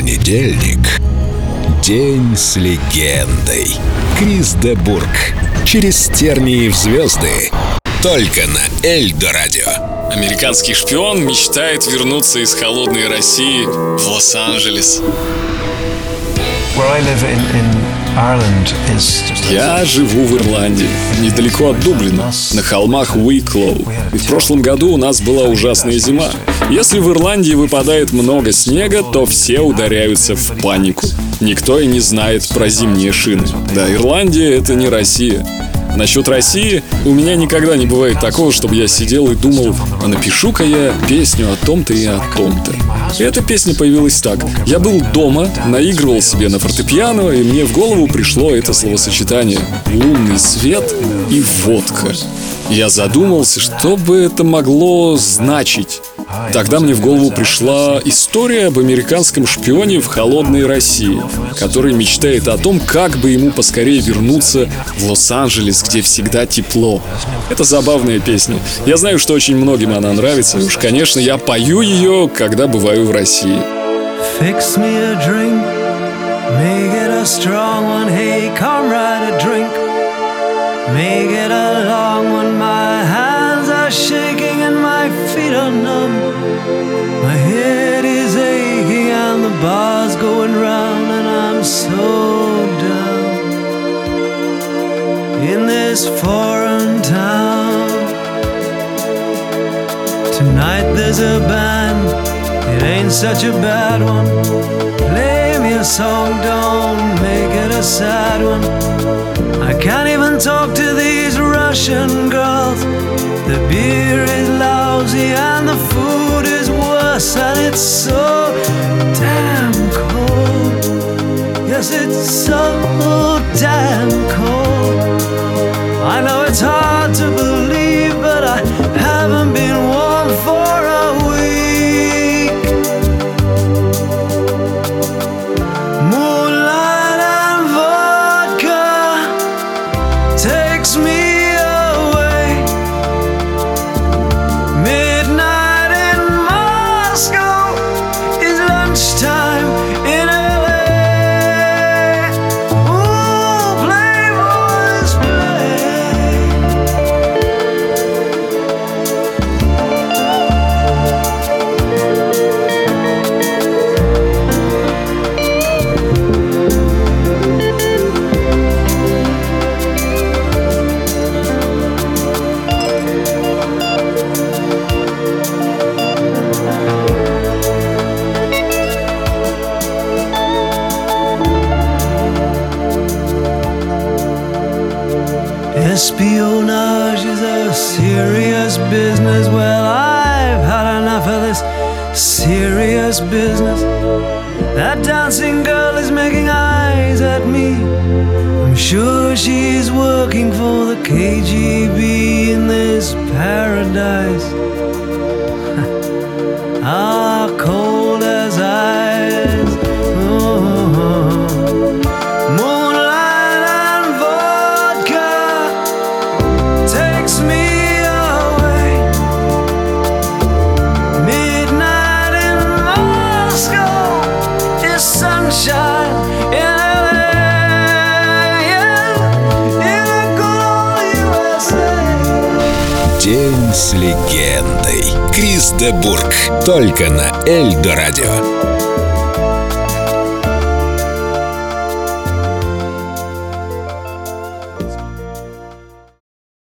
Понедельник. День с легендой. Крис де Бург. Через тернии в звезды. Только на Эльдо Радио. Американский шпион мечтает вернуться из холодной России в Лос-Анджелес. Я живу в Ирландии, недалеко от Дублина, на холмах Уиклоу. И в прошлом году у нас была ужасная зима. Если в Ирландии выпадает много снега, то все ударяются в панику. Никто и не знает про зимние шины. Да, Ирландия — это не Россия. Насчет России, у меня никогда не бывает такого, чтобы я сидел и думал, а напишу-ка я песню о том-то и о том-то. Эта песня появилась так. Я был дома, наигрывал себе на фортепиано, и мне в голову пришло это словосочетание «лунный свет» и «водка». Я задумался, что бы это могло значить. Тогда мне в голову пришла история об американском шпионе в холодной России, который мечтает о том, как бы ему поскорее вернуться в Лос-Анджелес, где всегда тепло. Это забавная песня. Я знаю, что очень многим она нравится, уж, конечно, я пою ее, когда бываю в России. Fix me a drink, make it a strong one, hey, comrade, a drink. My head is aching and the bar's going round and I'm so down in this foreign town. Tonight there's a band, it ain't such a bad one. Play me a song, don't make it a sad one. I can't even talk to these Russian girls. The beer is lousy and the food and it's so damn cold. Yes, it's so damn cold. I know it's hard to believe, Espionage is a serious business. Well, I've had enough of this serious business. That dancing girl is making eyes at me. I'm sure she's working for the KGB in this paradise. День с легендой. Крис де Бург. Только на Эльдо Радио.